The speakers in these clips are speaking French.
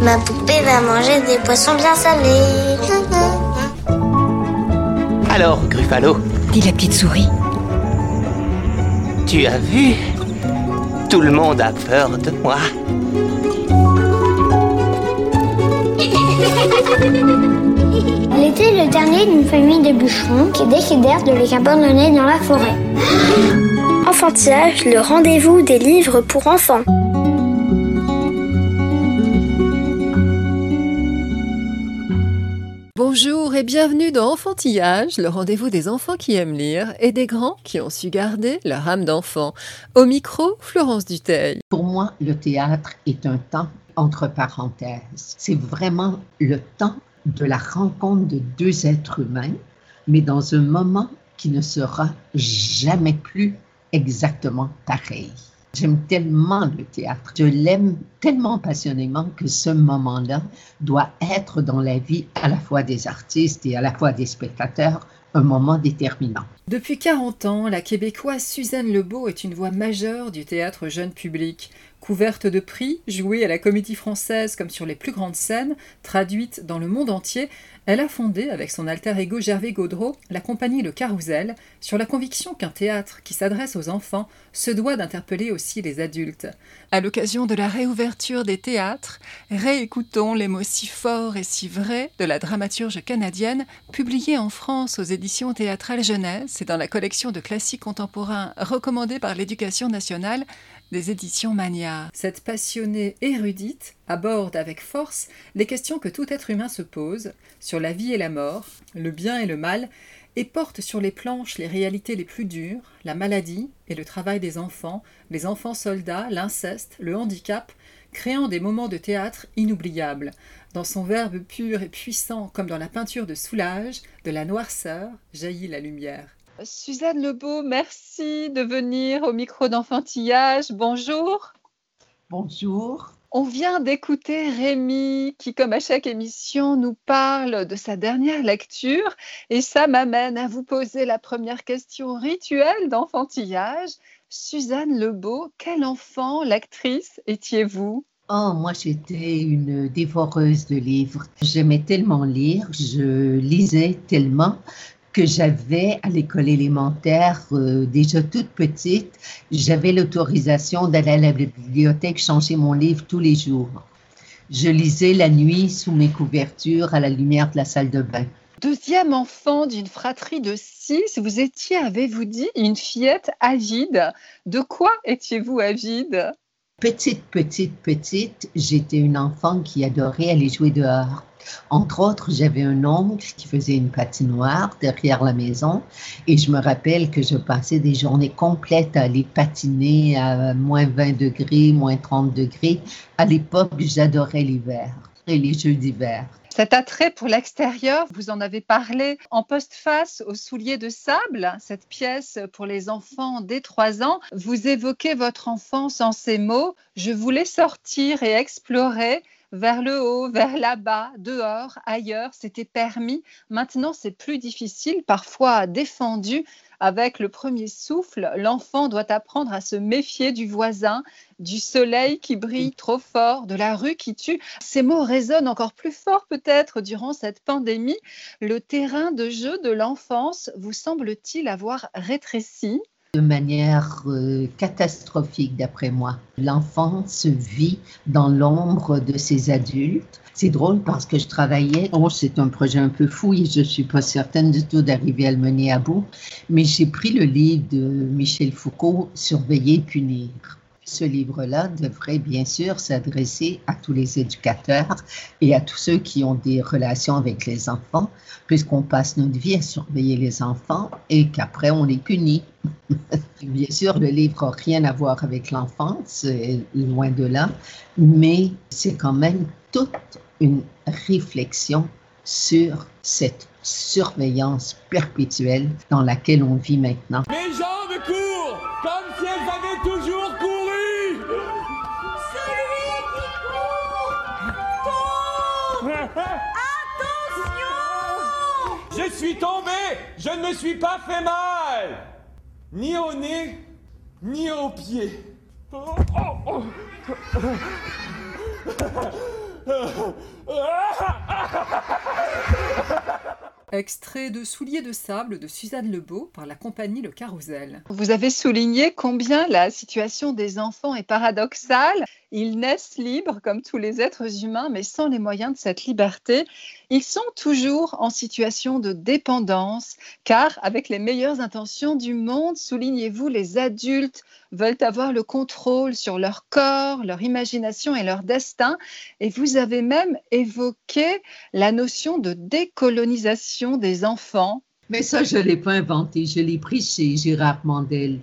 Ma poupée va manger des poissons bien salés. Alors, Gruffalo, dit la petite souris. tu as vu? Tout le monde a peur de moi. Elle était le dernier d'une famille de bûcherons qui décidèrent de les abandonner dans la forêt. Enfantillage, le rendez-vous des livres pour enfants. Bonjour et bienvenue dans Enfantillage, le rendez-vous des enfants qui aiment lire et des grands qui ont su garder leur âme d'enfant. Au micro, Florence Duteil. Pour moi, le théâtre est un temps entre parenthèses. C'est vraiment le temps de la rencontre de deux êtres humains, mais dans un moment qui ne sera jamais plus exactement pareil. J'aime tellement le théâtre. Je l'aime tellement passionnément que ce moment-là doit être dans la vie à la fois des artistes et à la fois des spectateurs un moment déterminant. Depuis 40 ans, la québécoise Suzanne Lebeau est une voix majeure du théâtre jeune public. Couverte de prix, jouée à la comédie française comme sur les plus grandes scènes, traduite dans le monde entier, elle a fondé, avec son alter ego Gervais Gaudreau, la compagnie Le Carrousel, sur la conviction qu'un théâtre qui s'adresse aux enfants se doit d'interpeller aussi les adultes. À l'occasion de la réouverture des théâtres, réécoutons les mots si forts et si vrais de la dramaturge canadienne, publiée en France aux éditions théâtrales jeunesse et dans la collection de classiques contemporains recommandée par l'éducation nationale des éditions Mania. Cette passionnée érudite aborde avec force les questions que tout être humain se pose sur la vie et la mort, le bien et le mal, et porte sur les planches les réalités les plus dures, la maladie et le travail des enfants, les enfants soldats, l'inceste, le handicap, créant des moments de théâtre inoubliables. Dans son verbe pur et puissant, comme dans la peinture de Soulage, de la noirceur jaillit la lumière. Suzanne Lebeau, merci de venir au micro d'enfantillage. Bonjour. Bonjour. On vient d'écouter Rémi qui, comme à chaque émission, nous parle de sa dernière lecture et ça m'amène à vous poser la première question rituelle d'enfantillage. Suzanne Lebeau, quel enfant, l'actrice, étiez-vous? Oh, moi, j'étais une dévoreuse de livres. J'aimais tellement lire, je lisais tellement que j'avais à l'école élémentaire, euh, déjà toute petite, j'avais l'autorisation d'aller à la bibliothèque changer mon livre tous les jours. Je lisais la nuit sous mes couvertures à la lumière de la salle de bain. Deuxième enfant d'une fratrie de six, vous étiez, avez-vous dit, une fillette avide. De quoi étiez-vous avide? Petite, petite, petite, j'étais une enfant qui adorait aller jouer dehors. Entre autres, j'avais un oncle qui faisait une patinoire derrière la maison et je me rappelle que je passais des journées complètes à aller patiner à moins 20 degrés, moins 30 degrés. À l'époque, j'adorais l'hiver et les jeux d'hiver. Cet attrait pour l'extérieur, vous en avez parlé en postface aux souliers de sable, cette pièce pour les enfants dès 3 ans. Vous évoquez votre enfance en ces mots. Je voulais sortir et explorer vers le haut, vers là-bas, dehors, ailleurs, c'était permis. Maintenant, c'est plus difficile, parfois défendu. Avec le premier souffle, l'enfant doit apprendre à se méfier du voisin, du soleil qui brille trop fort, de la rue qui tue. Ces mots résonnent encore plus fort peut-être durant cette pandémie. Le terrain de jeu de l'enfance vous semble-t-il avoir rétréci? De manière euh, catastrophique d'après moi. L'enfant se vit dans l'ombre de ses adultes. C'est drôle parce que je travaillais, oh, c'est un projet un peu fou et je ne suis pas certaine du tout d'arriver à le mener à bout, mais j'ai pris le livre de Michel Foucault, Surveiller, punir. Ce livre-là devrait bien sûr s'adresser à tous les éducateurs et à tous ceux qui ont des relations avec les enfants, puisqu'on passe notre vie à surveiller les enfants et qu'après on les punit. bien sûr, le livre n'a rien à voir avec l'enfance, loin de là, mais c'est quand même toute une réflexion sur cette surveillance perpétuelle dans laquelle on vit maintenant. Mes jambes courent suis tombé, je ne me suis pas fait mal. ni au nez, ni aux pieds. Extrait de Souliers de sable de Suzanne Lebeau par la compagnie Le Carrousel. Vous avez souligné combien la situation des enfants est paradoxale. Ils naissent libres comme tous les êtres humains, mais sans les moyens de cette liberté. Ils sont toujours en situation de dépendance, car avec les meilleures intentions du monde, soulignez-vous, les adultes veulent avoir le contrôle sur leur corps, leur imagination et leur destin. Et vous avez même évoqué la notion de décolonisation des enfants. Mais ça, je ne l'ai pas inventé, je l'ai pris chez Gérard Mandel.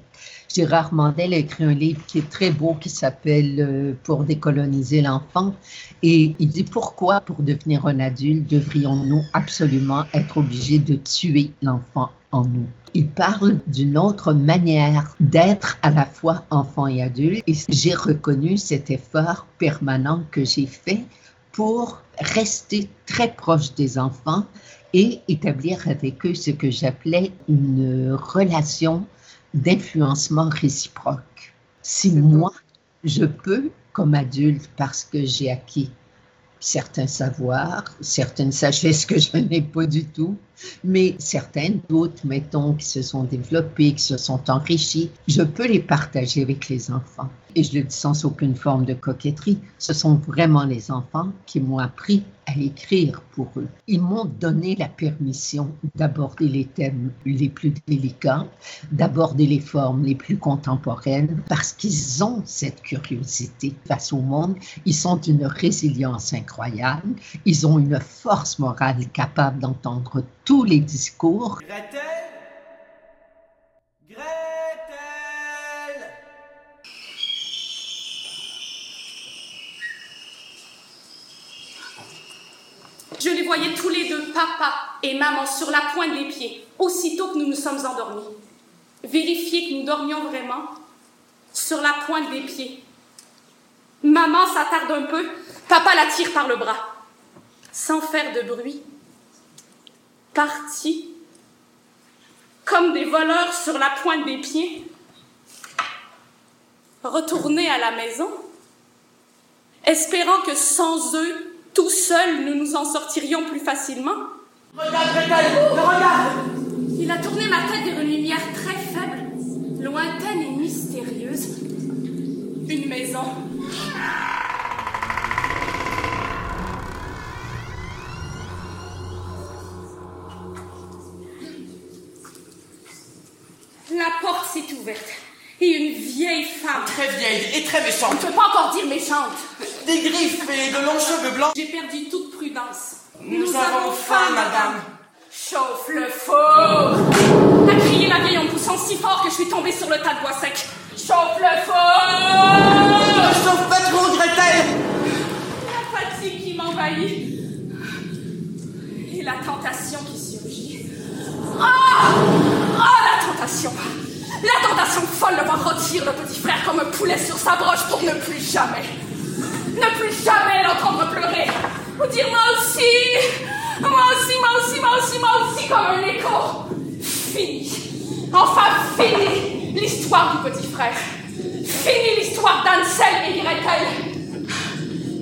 Gérard Mandel a écrit un livre qui est très beau qui s'appelle euh, Pour décoloniser l'enfant. Et il dit pourquoi, pour devenir un adulte, devrions-nous absolument être obligés de tuer l'enfant en nous? Il parle d'une autre manière d'être à la fois enfant et adulte. Et j'ai reconnu cet effort permanent que j'ai fait pour rester très proche des enfants et établir avec eux ce que j'appelais une relation d'influencement réciproque. Si moi, je peux, comme adulte, parce que j'ai acquis certains savoirs, certaines sagesses que je n'ai pas du tout, mais certaines d'autres, mettons, qui se sont développées, qui se sont enrichies, je peux les partager avec les enfants. Et je le dis sans aucune forme de coquetterie, ce sont vraiment les enfants qui m'ont appris à écrire pour eux. Ils m'ont donné la permission d'aborder les thèmes les plus délicats, d'aborder les formes les plus contemporaines, parce qu'ils ont cette curiosité face au monde. Ils sont d'une résilience incroyable. Ils ont une force morale capable d'entendre tous les discours. Tous les deux, papa et maman, sur la pointe des pieds, aussitôt que nous nous sommes endormis. Vérifier que nous dormions vraiment sur la pointe des pieds. Maman s'attarde un peu, papa la tire par le bras, sans faire de bruit. Partis, comme des voleurs sur la pointe des pieds, retournés à la maison, espérant que sans eux, tout seuls, nous nous en sortirions plus facilement. Regarde, Gretel Regarde Il a tourné ma tête vers une lumière très faible, lointaine et mystérieuse. Une maison. La porte s'est ouverte et une vieille femme. Très vieille et très On méchante. ne peut pas encore dire méchante. Des griffes et de longs cheveux blancs. J'ai perdu toute prudence. Nous, avons faim, madame. Chauffe le four A crié la vieille en poussant si fort que je suis tombée sur le tas de bois sec. Chauffe le four Chauffe pas trop, Gretel La fatigue qui m'envahit. Et la tentation qui surgit. Ah Ah, la tentation La tentation folle de voir rôtir le petit frère comme un poulet sur sa broche pour ne plus jamais, ne plus jamais l'entendre pleurer. Ou dire moi aussi Moi aussi, moi aussi, moi aussi, moi aussi, comme un écho. Fini. Enfin fini l'histoire du petit frère. Fini l'histoire d'Ansel et Gretel.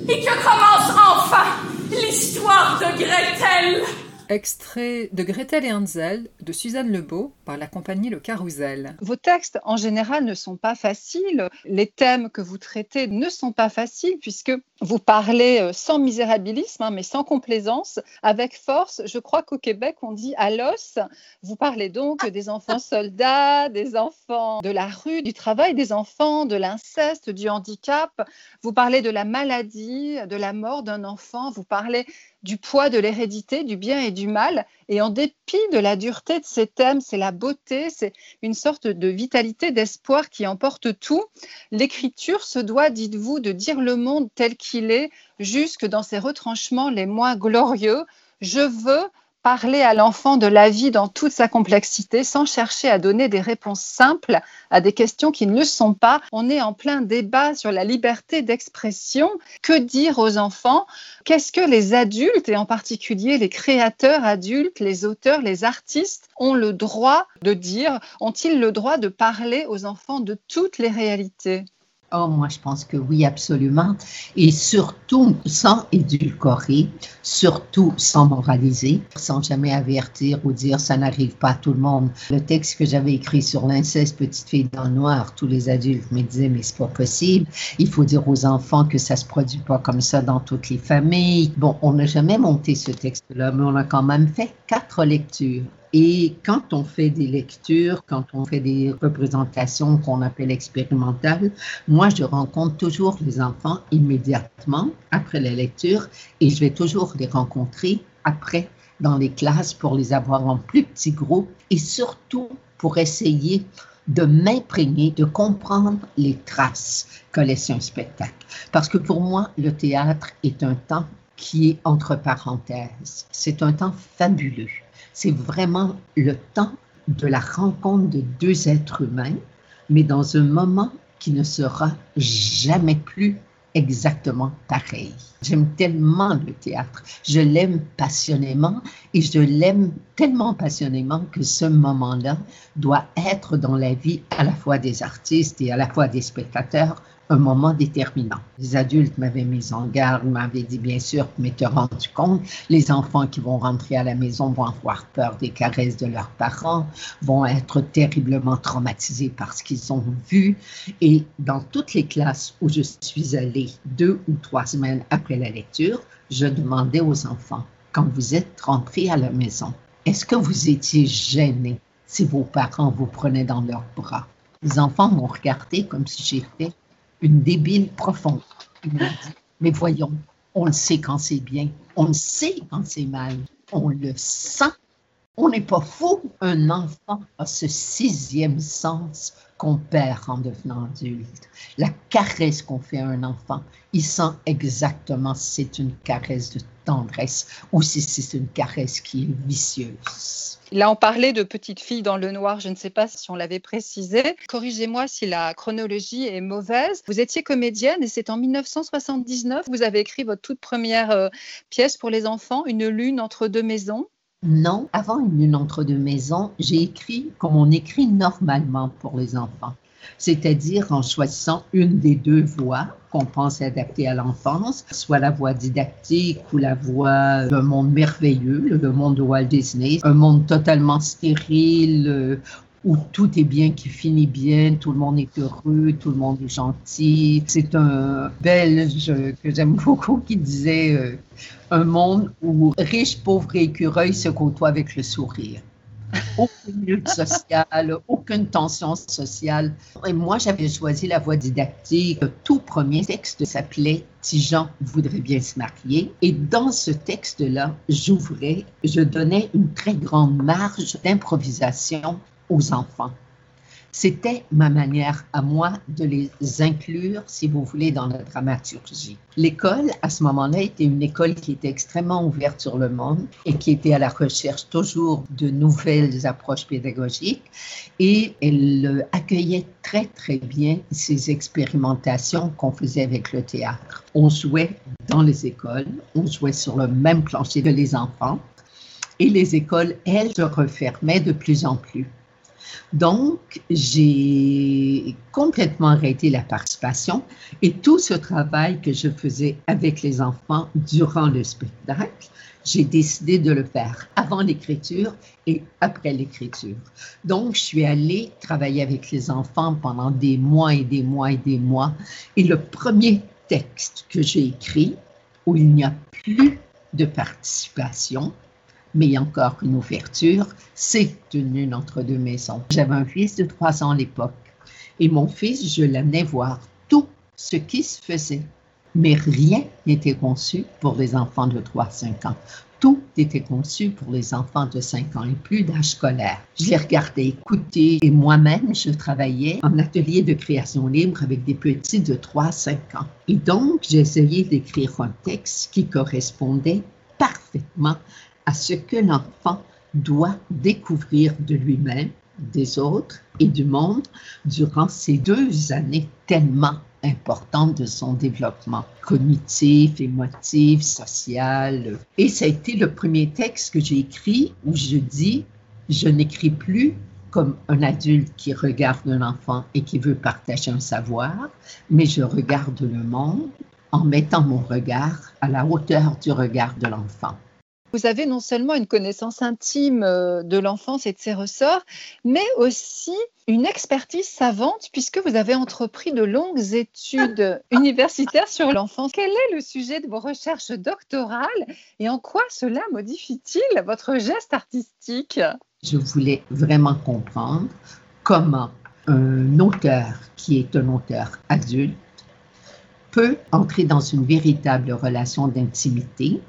Et que commence enfin l'histoire de Gretel. Extrait de Gretel et Hansel de Suzanne Lebeau par la compagnie Le Carrousel. Vos textes, en général, ne sont pas faciles. Les thèmes que vous traitez ne sont pas faciles puisque vous parlez euh, sans misérabilisme, hein, mais sans complaisance, avec force. Je crois qu'au Québec, on dit à l'os. Vous parlez donc des enfants soldats, des enfants de la rue, du travail des enfants, de l'inceste, du handicap. Vous parlez de la maladie, de la mort d'un enfant. Vous parlez du poids de l'hérédité, du bien et du mal. Et en dépit de la dureté de ces thèmes, c'est la beauté, c'est une sorte de vitalité, d'espoir qui emporte tout. L'écriture se doit, dites-vous, de dire le monde tel qu'il est, jusque dans ses retranchements les moins glorieux. Je veux parler à l'enfant de la vie dans toute sa complexité sans chercher à donner des réponses simples à des questions qui ne le sont pas. On est en plein débat sur la liberté d'expression. Que dire aux enfants? Qu'est-ce que les adultes, et en particulier les créateurs adultes, les auteurs, les artistes, ont le droit de dire? Ont-ils le droit de parler aux enfants de toutes les réalités? Oh, moi, je pense que oui, absolument. Et surtout sans édulcorer, surtout sans moraliser, sans jamais avertir ou dire ça n'arrive pas à tout le monde. Le texte que j'avais écrit sur l'inceste, petite fille dans le noir, tous les adultes me disaient, mais c'est pas possible. Il faut dire aux enfants que ça se produit pas comme ça dans toutes les familles. Bon, on n'a jamais monté ce texte-là, mais on a quand même fait quatre lectures. Et quand on fait des lectures, quand on fait des représentations qu'on appelle expérimentales, moi, je rencontre toujours les enfants immédiatement après la lecture et je vais toujours les rencontrer après dans les classes pour les avoir en plus petits groupes et surtout pour essayer de m'imprégner, de comprendre les traces que laisse un spectacle. Parce que pour moi, le théâtre est un temps qui est entre parenthèses. C'est un temps fabuleux c'est vraiment le temps de la rencontre de deux êtres humains, mais dans un moment qui ne sera jamais plus exactement pareil. J'aime tellement le théâtre, je l'aime passionnément et je l'aime tellement passionnément que ce moment-là doit être dans la vie à la fois des artistes et à la fois des spectateurs un moment déterminant. Les adultes m'avaient mis en garde, m'avaient dit bien sûr, mais te rendu compte, les enfants qui vont rentrer à la maison vont avoir peur des caresses de leurs parents, vont être terriblement traumatisés par ce qu'ils ont vu. Et dans toutes les classes où je suis allée deux ou trois semaines après la lecture, je demandais aux enfants, quand vous êtes rentrés à la maison, est-ce que vous étiez gênés si vos parents vous prenaient dans leurs bras? Les enfants m'ont regardé comme si j'étais une débile profonde. mais voyons, on le sait quand c'est bien, on le sait quand c'est mal, on le sent. On n'est pas fou. Un enfant a ce sixième sens qu'on perd en devenant adulte. La caresse qu'on fait à un enfant, il sent exactement si c'est une caresse de tendresse ou si c'est une caresse qui est vicieuse. Là, on parlait de petite fille dans le noir. Je ne sais pas si on l'avait précisé. Corrigez-moi si la chronologie est mauvaise. Vous étiez comédienne et c'est en 1979 vous avez écrit votre toute première euh, pièce pour les enfants, Une lune entre deux maisons. Non, avant Une lune entre deux maisons, j'ai écrit comme on écrit normalement pour les enfants. C'est-à-dire en choisissant une des deux voies qu'on pense adapter à l'enfance, soit la voie didactique ou la voie d'un monde merveilleux, le monde de Walt Disney, un monde totalement stérile où tout est bien, qui finit bien, tout le monde est heureux, tout le monde est gentil. C'est un Belge que j'aime beaucoup qui disait euh, un monde où riches, pauvres et écureuils se côtoient avec le sourire aucune lutte sociale, aucune tension sociale. Et moi, j'avais choisi la voie didactique. Le tout premier texte s'appelait Tijan voudrait bien se marier. Et dans ce texte-là, j'ouvrais, je donnais une très grande marge d'improvisation aux enfants. C'était ma manière à moi de les inclure, si vous voulez, dans la dramaturgie. L'école, à ce moment-là, était une école qui était extrêmement ouverte sur le monde et qui était à la recherche toujours de nouvelles approches pédagogiques et elle accueillait très, très bien ces expérimentations qu'on faisait avec le théâtre. On jouait dans les écoles, on jouait sur le même plancher que les enfants et les écoles, elles, se refermaient de plus en plus. Donc, j'ai complètement arrêté la participation et tout ce travail que je faisais avec les enfants durant le spectacle, j'ai décidé de le faire avant l'écriture et après l'écriture. Donc, je suis allée travailler avec les enfants pendant des mois et des mois et des mois. Et le premier texte que j'ai écrit, où il n'y a plus de participation, mais il y a encore une ouverture, c'est une lune entre deux maisons. J'avais un fils de trois ans à l'époque et mon fils, je l'amenais voir tout ce qui se faisait. Mais rien n'était conçu pour les enfants de 3-5 ans. Tout était conçu pour les enfants de 5 ans et plus d'âge scolaire. Je les regardais écouter et moi-même, je travaillais en atelier de création libre avec des petits de 3-5 ans. Et donc, essayé d'écrire un texte qui correspondait parfaitement à ce que l'enfant doit découvrir de lui-même, des autres et du monde durant ces deux années tellement importantes de son développement cognitif, émotif, social. Et ça a été le premier texte que j'ai écrit où je dis, je n'écris plus comme un adulte qui regarde un enfant et qui veut partager un savoir, mais je regarde le monde en mettant mon regard à la hauteur du regard de l'enfant. Vous avez non seulement une connaissance intime euh, de l'enfance et de ses ressorts, mais aussi une expertise savante puisque vous avez entrepris de longues études universitaires sur l'enfance. Quel est le sujet de vos recherches doctorales et en quoi cela modifie-t-il votre geste artistique? Je voulais vraiment comprendre comment un auteur qui est un auteur adulte peut entrer dans une véritable relation d'intimité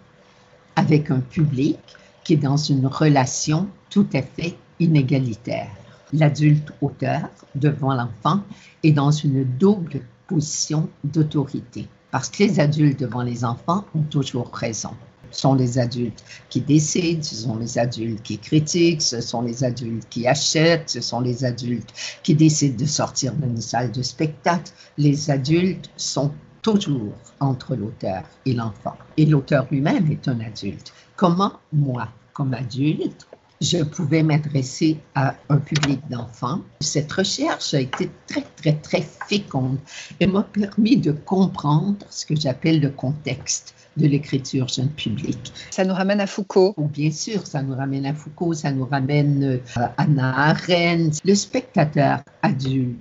avec un public qui est dans une relation tout à fait inégalitaire. L'adulte auteur devant l'enfant est dans une double position d'autorité parce que les adultes devant les enfants ont toujours raison. Ce sont les adultes qui décident, ce sont les adultes qui critiquent, ce sont les adultes qui achètent, ce sont les adultes qui décident de sortir d'une salle de spectacle. Les adultes sont toujours entre l'auteur et l'enfant. Et l'auteur lui-même est un adulte. Comment moi, comme adulte, je pouvais m'adresser à un public d'enfants? Cette recherche a été très, très, très féconde et m'a permis de comprendre ce que j'appelle le contexte de l'écriture jeune public. Ça nous ramène à Foucault. Oh, bien sûr, ça nous ramène à Foucault, ça nous ramène à Anna Arendt. Le spectateur adulte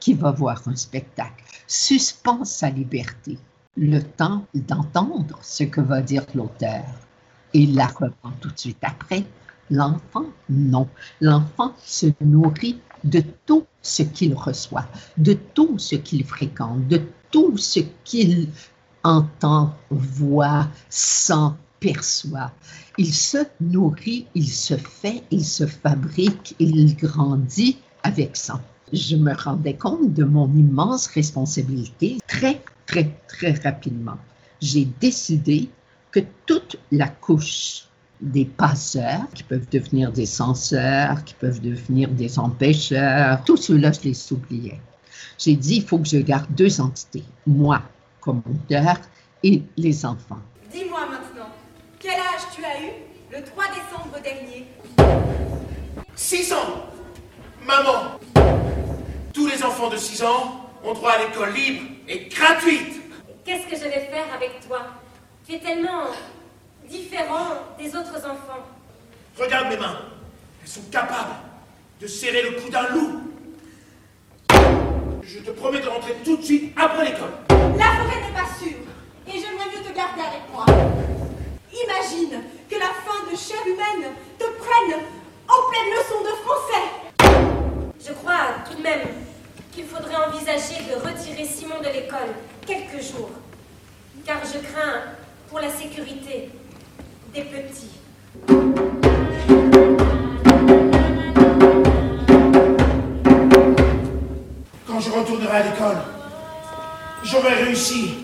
qui va voir un spectacle suspend sa liberté, le temps d'entendre ce que va dire l'auteur. Et la reprend tout de suite après. L'enfant, non. L'enfant se nourrit de tout ce qu'il reçoit, de tout ce qu'il fréquente, de tout ce qu'il entend, voit, sent, perçoit. Il se nourrit, il se fait, il se fabrique, il grandit avec ça je me rendais compte de mon immense responsabilité très, très, très rapidement. J'ai décidé que toute la couche des passeurs, qui peuvent devenir des censeurs, qui peuvent devenir des empêcheurs, tout cela, je les oubliais. J'ai dit, il faut que je garde deux entités, moi comme auteur et les enfants. Dis-moi maintenant, quel âge tu as eu le 3 décembre dernier? 6 ans Maman tous les enfants de 6 ans ont droit à l'école libre et gratuite. Qu'est-ce que je vais faire avec toi? Tu es tellement différent des autres enfants. Regarde mes mains. Elles sont capables de serrer le cou d'un loup. Je te promets de rentrer tout de suite après l'école. La forêt n'est pas sûre. Et j'aimerais mieux te garder avec moi. Imagine que la fin de chair humaine te prenne en pleine leçon de français. Je crois tout de même qu'il faudrait envisager de retirer Simon de l'école quelques jours, car je crains pour la sécurité des petits. Quand je retournerai à l'école, j'aurai réussi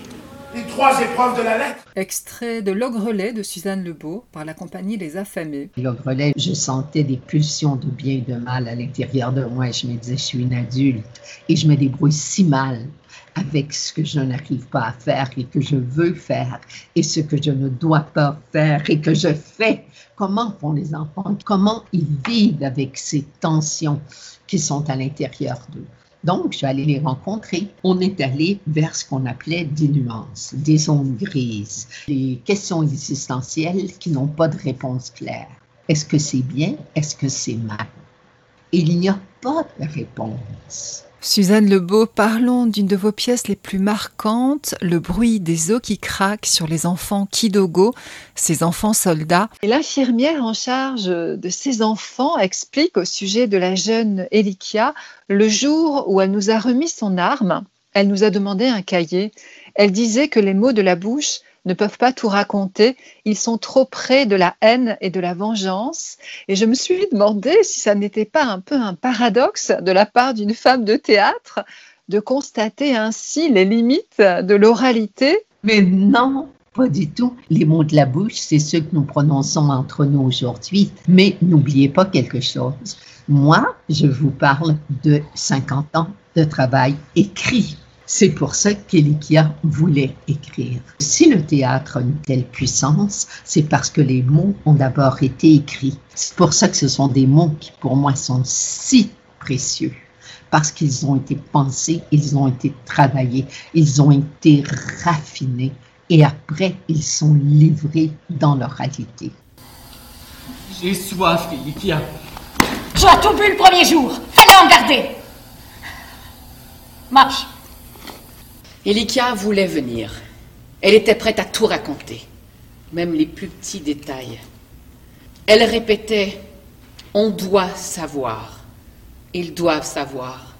les trois épreuves de la lettre. Extrait de L'Ogrelet de Suzanne Lebeau par la compagnie Les Affamés. L'Ogrelet, je sentais des pulsions de bien et de mal à l'intérieur de moi. Je me disais, je suis une adulte et je me débrouille si mal avec ce que je n'arrive pas à faire et que je veux faire et ce que je ne dois pas faire et que je fais. Comment font les enfants? Comment ils vivent avec ces tensions qui sont à l'intérieur d'eux? Donc, je suis allée les rencontrer. On est allé vers ce qu'on appelait des nuances, des zones grises, des questions existentielles qui n'ont pas de réponse claire. Est-ce que c'est bien? Est-ce que c'est mal? Il n'y a pas de réponse. Suzanne Lebeau, parlons d'une de vos pièces les plus marquantes, le bruit des os qui craquent sur les enfants Kidogo, ces enfants soldats. L'infirmière en charge de ces enfants explique au sujet de la jeune Elikia le jour où elle nous a remis son arme, elle nous a demandé un cahier. Elle disait que les mots de la bouche ne peuvent pas tout raconter. Ils sont trop près de la haine et de la vengeance. Et je me suis demandé si ça n'était pas un peu un paradoxe de la part d'une femme de théâtre de constater ainsi les limites de l'oralité. Mais non, pas du tout. Les mots de la bouche, c'est ceux que nous prononçons entre nous aujourd'hui. Mais n'oubliez pas quelque chose. Moi, je vous parle de 50 ans de travail écrit. C'est pour ça qu'Elikia voulait écrire. Si le théâtre a une telle puissance, c'est parce que les mots ont d'abord été écrits. C'est pour ça que ce sont des mots qui, pour moi, sont si précieux. Parce qu'ils ont été pensés, ils ont été travaillés, ils ont été raffinés et après, ils sont livrés dans leur réalité. J'ai soif, Elikia. Tu as tout bu le premier jour. Fallait en garder. Marche. Elikia voulait venir. Elle était prête à tout raconter, même les plus petits détails. Elle répétait On doit savoir. Ils doivent savoir.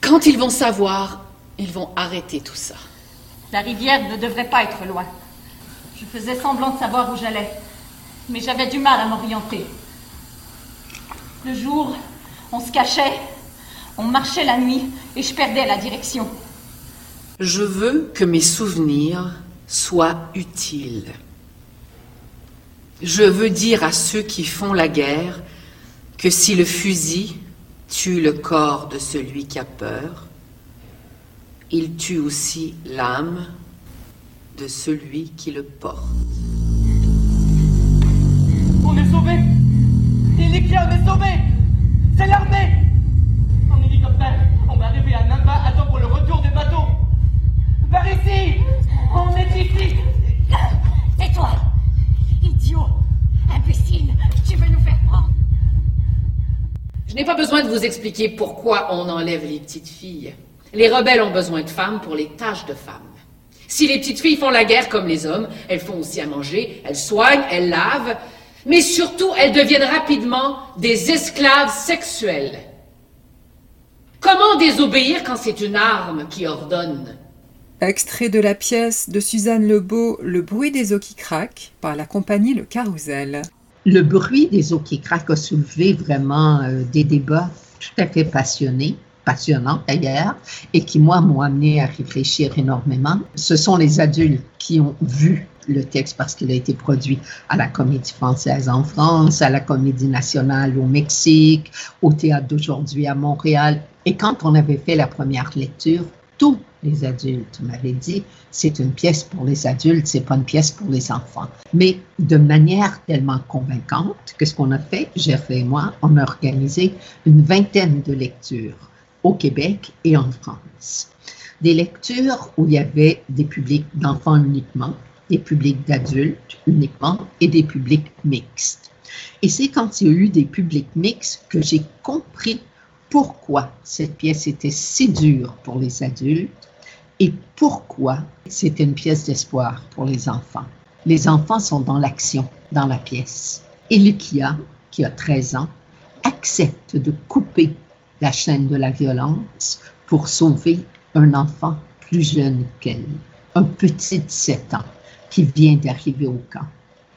Quand ils vont savoir, ils vont arrêter tout ça. La rivière ne devrait pas être loin. Je faisais semblant de savoir où j'allais, mais j'avais du mal à m'orienter. Le jour, on se cachait, on marchait la nuit et je perdais la direction. Je veux que mes souvenirs soient utiles. Je veux dire à ceux qui font la guerre que si le fusil tue le corps de celui qui a peur, il tue aussi l'âme de celui qui le porte. On est sauvés Elikia, on est sauvés C'est l'armée En hélicoptère, on va arriver à Namba à temps pour le retour des bateaux Par ici On est ici Tais-toi Idiot Imbécile Tu veux nous faire prendre Je n'ai pas besoin de vous expliquer pourquoi on enlève les petites filles. Les rebelles ont besoin de femmes pour les tâches de femmes. Si les petites filles font la guerre comme les hommes, elles font aussi à manger, elles soignent, elles lavent, mais surtout elles deviennent rapidement des esclaves sexuelles. Comment désobéir quand c'est une arme qui ordonne Extrait de la pièce de Suzanne Lebeau, Le bruit des eaux qui craquent, par la compagnie Le Carrousel. Le bruit des eaux qui craquent a soulevé vraiment euh, des débats tout à fait passionnés passionnants d'ailleurs, et qui, moi, m'ont amené à réfléchir énormément. Ce sont les adultes qui ont vu le texte parce qu'il a été produit à la Comédie française en France, à la Comédie nationale au Mexique, au Théâtre d'aujourd'hui à Montréal. Et quand on avait fait la première lecture, tous les adultes m'avaient dit c'est une pièce pour les adultes, c'est pas une pièce pour les enfants. Mais de manière tellement convaincante que ce qu'on a fait, Jeff et moi, on a organisé une vingtaine de lectures au Québec et en France. Des lectures où il y avait des publics d'enfants uniquement, des publics d'adultes uniquement et des publics mixtes. Et c'est quand il y a eu des publics mixtes que j'ai compris pourquoi cette pièce était si dure pour les adultes et pourquoi c'était une pièce d'espoir pour les enfants. Les enfants sont dans l'action, dans la pièce. Et Lucia, qui a 13 ans, accepte de couper la chaîne de la violence pour sauver un enfant plus jeune qu'elle, un petit de 7 ans qui vient d'arriver au camp.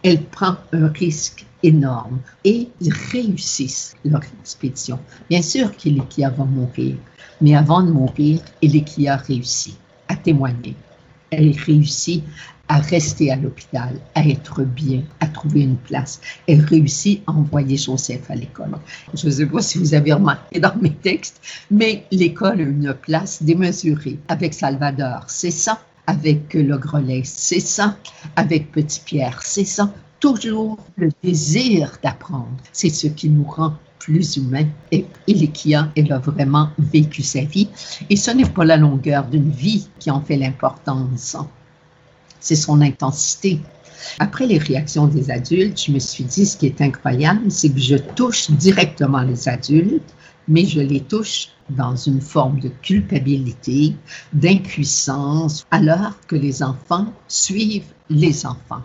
Elle prend un risque énorme et ils réussissent leur expédition. Bien sûr qu'Elikia va mourir, mais avant de mourir, Elikia réussit à témoigner. Elle réussit à rester à l'hôpital, à être bien, à trouver une place. Elle réussit à envoyer Joseph à l'école. Je ne sais pas si vous avez remarqué dans mes textes, mais l'école a une place démesurée avec Salvador, c'est ça. Avec le Grelet, c'est ça. Avec Petit Pierre, c'est ça. Toujours le désir d'apprendre. C'est ce qui nous rend plus humains. Et Ilikia, elle a vraiment vécu sa vie. Et ce n'est pas la longueur d'une vie qui en fait l'importance c'est son intensité. Après les réactions des adultes, je me suis dit, ce qui est incroyable, c'est que je touche directement les adultes, mais je les touche dans une forme de culpabilité, d'impuissance, alors que les enfants suivent les enfants.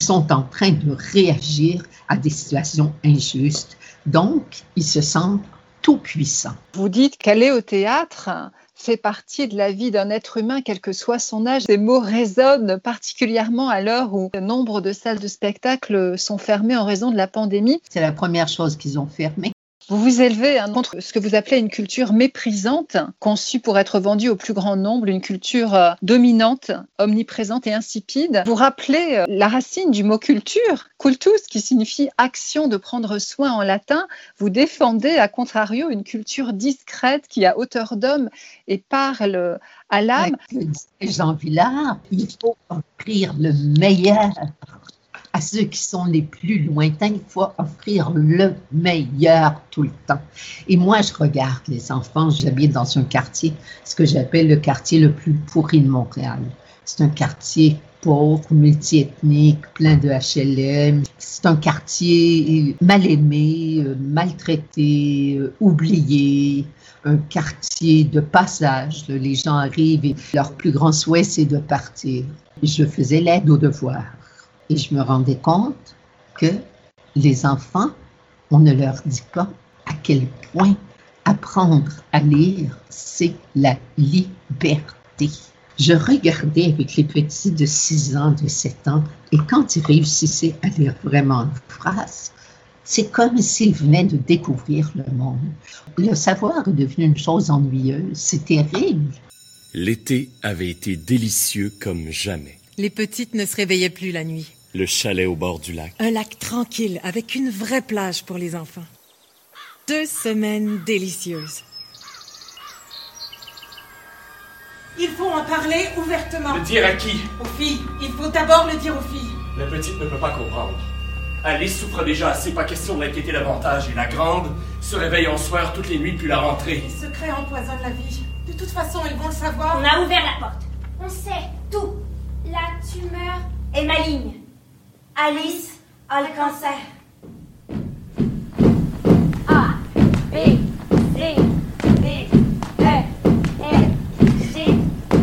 Ils sont en train de réagir à des situations injustes, donc ils se sentent tout puissants. Vous dites qu'aller au théâtre, fait partie de la vie d'un être humain, quel que soit son âge. Ces mots résonnent particulièrement à l'heure où le nombre de salles de spectacle sont fermées en raison de la pandémie. C'est la première chose qu'ils ont fermée. Vous vous élevez hein, contre ce que vous appelez une culture méprisante, conçue pour être vendue au plus grand nombre, une culture euh, dominante, omniprésente et insipide. Vous rappelez euh, la racine du mot culture, cultus, qui signifie action de prendre soin en latin. Vous défendez, à contrario, une culture discrète qui a hauteur d'homme et parle à l'âme. Jean Villard, il faut offrir le meilleur à ceux qui sont les plus lointains, il faut offrir le meilleur tout le temps. Et moi, je regarde les enfants, j'habite dans un quartier, ce que j'appelle le quartier le plus pourri de Montréal. C'est un quartier pauvre, multiethnique, plein de HLM. C'est un quartier mal aimé, euh, maltraité, euh, oublié, un quartier de passage. Les gens arrivent et leur plus grand souhait, c'est de partir. Je faisais l'aide aux devoirs. Et je me rendais compte que les enfants, on ne leur dit pas à quel point apprendre à lire, c'est la liberté. Je regardais avec les petits de 6 ans, de 7 ans, et quand ils réussissaient à lire vraiment une phrase, c'est comme s'ils venaient de découvrir le monde. Le savoir est devenu une chose ennuyeuse, c'est terrible. L'été avait été délicieux comme jamais. Les petites ne se réveillaient plus la nuit. Le chalet au bord du lac. Un lac tranquille avec une vraie plage pour les enfants. Deux semaines délicieuses. Il faut en parler ouvertement. Le dire à qui? Aux filles. Il faut d'abord le dire aux filles. La petite ne peut pas comprendre. Alice souffre déjà assez, pas question de l'inquiéter davantage. Et la grande se réveille en soir toutes les nuits depuis la rentrée. Les secrets empoisonnent la vie. De toute façon, ils vont le savoir. On a ouvert la porte. On sait tout. La tumeur est maligne. Alice a le cancer. A, B, C, D, E, F, G,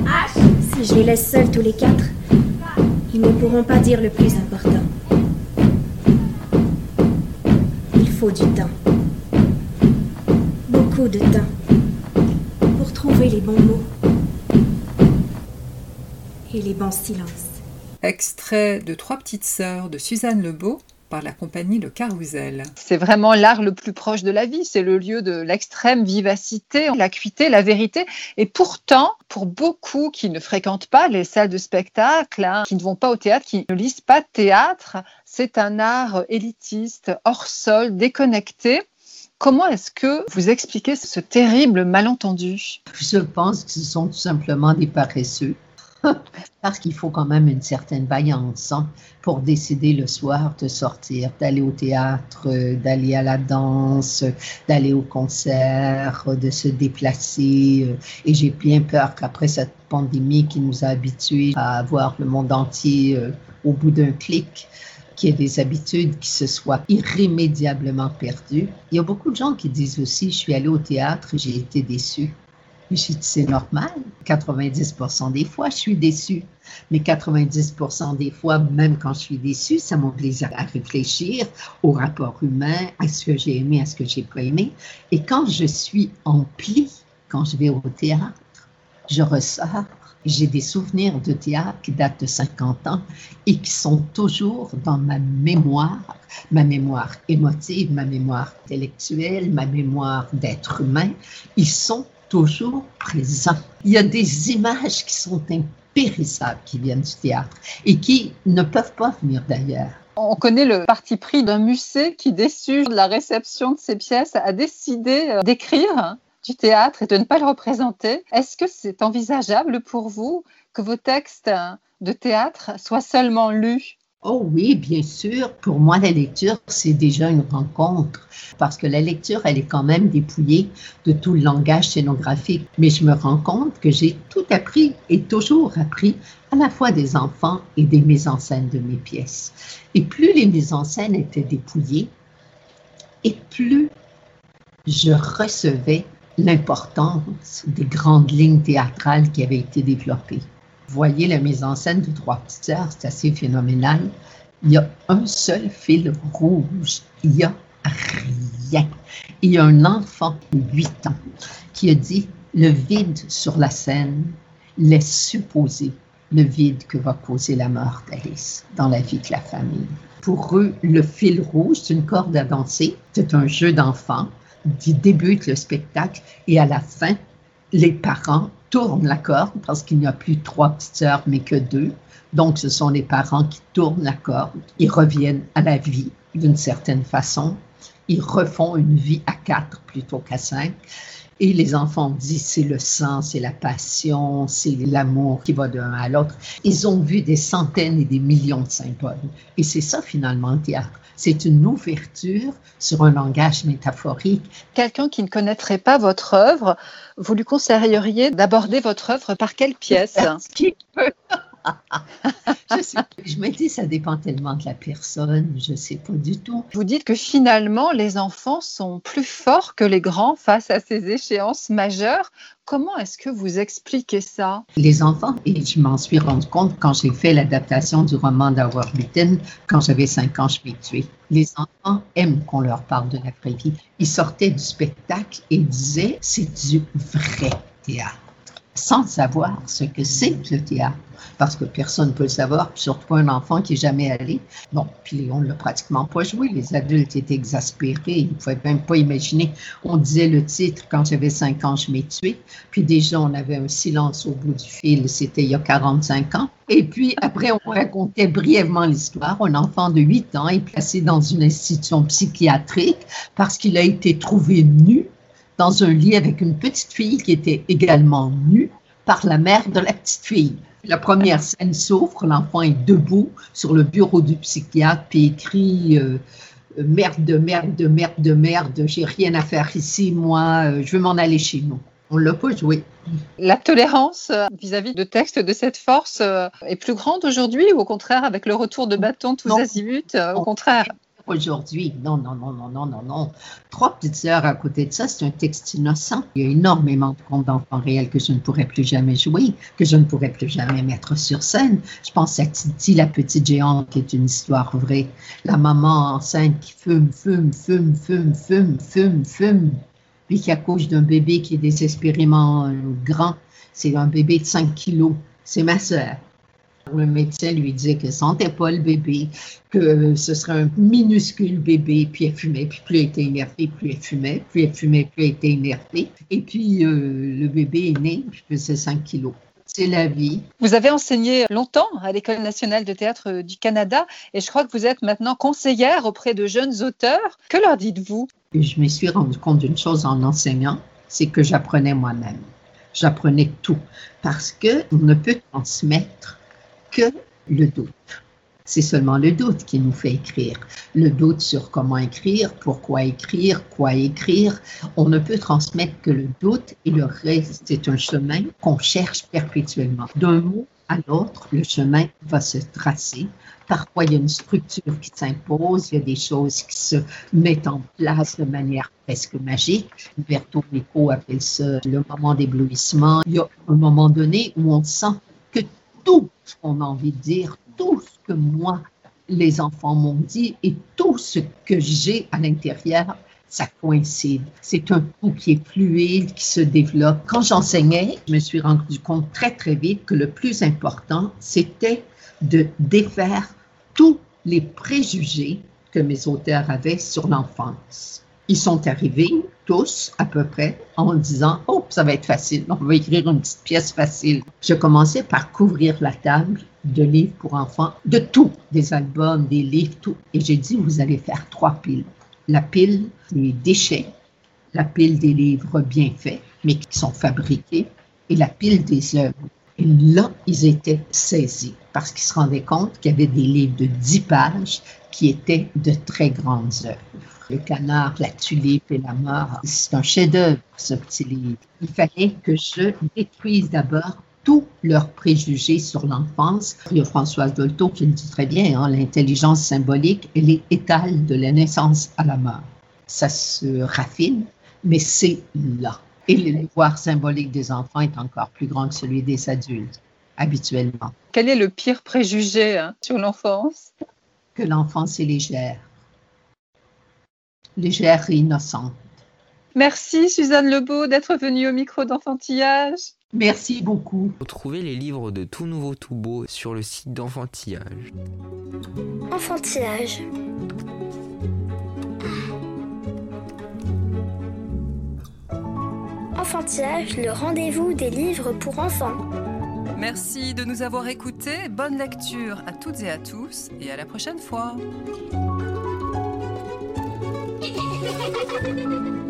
H. Si je les laisse seuls tous les quatre, ils ne pourront pas dire le plus important. Il faut du temps. Beaucoup de temps. Pour trouver les bons mots. Et les bons silences. Extrait de Trois petites sœurs de Suzanne Lebeau par la compagnie Le Carrousel. C'est vraiment l'art le plus proche de la vie, c'est le lieu de l'extrême vivacité, l'acuité, la vérité. Et pourtant, pour beaucoup qui ne fréquentent pas les salles de spectacle, hein, qui ne vont pas au théâtre, qui ne lisent pas de théâtre, c'est un art élitiste, hors sol, déconnecté. Comment est-ce que vous expliquez ce terrible malentendu? Je pense que ce sont tout simplement des paresseux parce qu'il faut quand même une certaine vaillance hein, pour décider le soir de sortir, d'aller au théâtre, d'aller à la danse, d'aller au concert, de se déplacer. Euh, et j'ai bien peur qu'après cette pandémie qui nous a habitués à voir le monde entier euh, au bout d'un clic, qu'il y ait des habitudes qui se soient irrémédiablement perdues. Il y a beaucoup de gens qui disent aussi, je suis allé au théâtre, j'ai été déçu. C'est normal. 90% des fois, je suis déçue. Mais 90% des fois, même quand je suis déçue, ça m'oblige à réfléchir au rapport humain, à ce que j'ai aimé, à ce que j'ai pas aimé. Et quand je suis emplie, quand je vais au théâtre, je ressors. J'ai des souvenirs de théâtre qui datent de 50 ans et qui sont toujours dans ma mémoire, ma mémoire émotive, ma mémoire intellectuelle, ma mémoire d'être humain. Ils sont toujours présent. Il y a des images qui sont impérissables qui viennent du théâtre et qui ne peuvent pas venir d'ailleurs. On connaît le parti pris d'un musée qui, déçu de la réception de ses pièces, a décidé euh, d'écrire du théâtre et de ne pas le représenter. Est-ce que c'est envisageable pour vous que vos textes de théâtre soient seulement lus Oh oui, bien sûr. Pour moi, la lecture, c'est déjà une rencontre parce que la lecture, elle est quand même dépouillée de tout le langage scénographique. Mais je me rends compte que j'ai tout appris et toujours appris à la fois des enfants et des mises en scène de mes pièces. Et plus les mises en scène étaient dépouillées, et plus je recevais l'importance des grandes lignes théâtrales qui avaient été développées voyez la mise en scène de Trois Sœurs, c'est assez phénoménal. Il y a un seul fil rouge. Il n'y a rien. Il y a un enfant de 8 ans qui a dit le vide sur la scène laisse supposer le vide que va causer la mort d'Alice dans la vie de la famille. Pour eux, le fil rouge, c'est une corde à danser, c'est un jeu d'enfant, débute le spectacle et à la fin, les parents tournent la corde parce qu'il n'y a plus trois petites sœurs mais que deux. Donc, ce sont les parents qui tournent la corde. Ils reviennent à la vie d'une certaine façon. Ils refont une vie à quatre plutôt qu'à cinq. Et les enfants disent c'est le sang, c'est la passion, c'est l'amour qui va d'un à l'autre. Ils ont vu des centaines et des millions de symboles. Et c'est ça finalement le théâtre. C'est une ouverture sur un langage métaphorique. Quelqu'un qui ne connaîtrait pas votre œuvre, vous lui conseilleriez d'aborder votre œuvre par quelle pièce? je, sais, je me dis, ça dépend tellement de la personne, je ne sais pas du tout. Vous dites que finalement, les enfants sont plus forts que les grands face à ces échéances majeures. Comment est-ce que vous expliquez ça? Les enfants, et je m'en suis rendu compte quand j'ai fait l'adaptation du roman d'Howard quand j'avais 5 ans, je m'ai tué. Les enfants aiment qu'on leur parle de la vraie vie. Ils sortaient du spectacle et disaient, c'est du vrai théâtre sans savoir ce que c'est le théâtre, parce que personne ne peut le savoir, surtout un enfant qui n'est jamais allé. Bon, puis on ne l'a pratiquement pas joué. Les adultes étaient exaspérés, ils ne pouvaient même pas imaginer. On disait le titre quand j'avais 5 ans, je m'ai tué. Puis déjà, on avait un silence au bout du fil, c'était il y a 45 ans. Et puis après, on racontait brièvement l'histoire. Un enfant de 8 ans est placé dans une institution psychiatrique parce qu'il a été trouvé nu dans un lit avec une petite fille qui était également nue par la mère de la petite fille. La première scène s'ouvre, l'enfant est debout sur le bureau du psychiatre, puis écrit euh, Merde, merde, merde, merde, j'ai rien à faire ici, moi, euh, je veux m'en aller chez nous. On l'a pas joué. La tolérance euh, vis-à-vis de textes de cette force est plus grande aujourd'hui ou au contraire avec le retour de bâton tous azimuts Au contraire? Aujourd'hui. Non, non, non, non, non, non, non. Trois petites sœurs à côté de ça, c'est un texte innocent. Il y a énormément de contes d'enfants réels que je ne pourrais plus jamais jouer, que je ne pourrais plus jamais mettre sur scène. Je pense à Titi, la petite géante, qui est une histoire vraie. La maman enceinte qui fume, fume, fume, fume, fume, fume, fume, puis qui accouche d'un bébé qui est désespérément euh, grand. C'est un bébé de 5 kilos. C'est ma sœur. Le médecin lui disait que sentait pas le bébé, que ce serait un minuscule bébé, puis elle fumait, puis plus elle était énervée, plus elle fumait, plus elle fumait, plus elle était énervée. Et puis euh, le bébé est né, je faisais 5 kilos. C'est la vie. Vous avez enseigné longtemps à l'École nationale de théâtre du Canada et je crois que vous êtes maintenant conseillère auprès de jeunes auteurs. Que leur dites-vous? Je me suis rendu compte d'une chose en enseignant, c'est que j'apprenais moi-même. J'apprenais tout parce que on ne peut transmettre que le doute. C'est seulement le doute qui nous fait écrire. Le doute sur comment écrire, pourquoi écrire, quoi écrire. On ne peut transmettre que le doute et le reste, c'est un chemin qu'on cherche perpétuellement. D'un mot à l'autre, le chemin va se tracer. Parfois, il y a une structure qui s'impose, il y a des choses qui se mettent en place de manière presque magique. Berto Nico appelle ça le moment d'éblouissement. Il y a un moment donné où on sent que tout ce qu'on a envie de dire, tout ce que moi, les enfants m'ont dit et tout ce que j'ai à l'intérieur, ça coïncide. C'est un coup qui est fluide, qui se développe. Quand j'enseignais, je me suis rendu compte très, très vite que le plus important, c'était de défaire tous les préjugés que mes auteurs avaient sur l'enfance. Ils sont arrivés tous à peu près en disant Oh, ça va être facile, on va écrire une petite pièce facile. Je commençais par couvrir la table de livres pour enfants, de tout, des albums, des livres, tout. Et j'ai dit Vous allez faire trois piles. La pile des déchets, la pile des livres bien faits, mais qui sont fabriqués, et la pile des œuvres. Et là, ils étaient saisis parce qu'ils se rendaient compte qu'il y avait des livres de 10 pages qui étaient de très grandes œuvres. Le canard, la tulipe et la mort, c'est un chef-d'œuvre, ce petit livre. Il fallait que je détruise d'abord tous leurs préjugés sur l'enfance. Il y a Françoise Dolto qui le dit très bien, hein, l'intelligence symbolique, elle est étale de la naissance à la mort. Ça se raffine, mais c'est là. Et le pouvoir symbolique des enfants est encore plus grand que celui des adultes, habituellement. Quel est le pire préjugé hein, sur l'enfance? Que l'enfance est légère. Légère et innocente. Merci Suzanne Lebeau d'être venue au micro d'enfantillage. Merci beaucoup. Retrouvez les livres de Tout Nouveau Tout Beau sur le site d'enfantillage. Enfantillage. Enfantillage, le rendez-vous des livres pour enfants. Merci de nous avoir écoutés. Bonne lecture à toutes et à tous et à la prochaine fois. Thank you.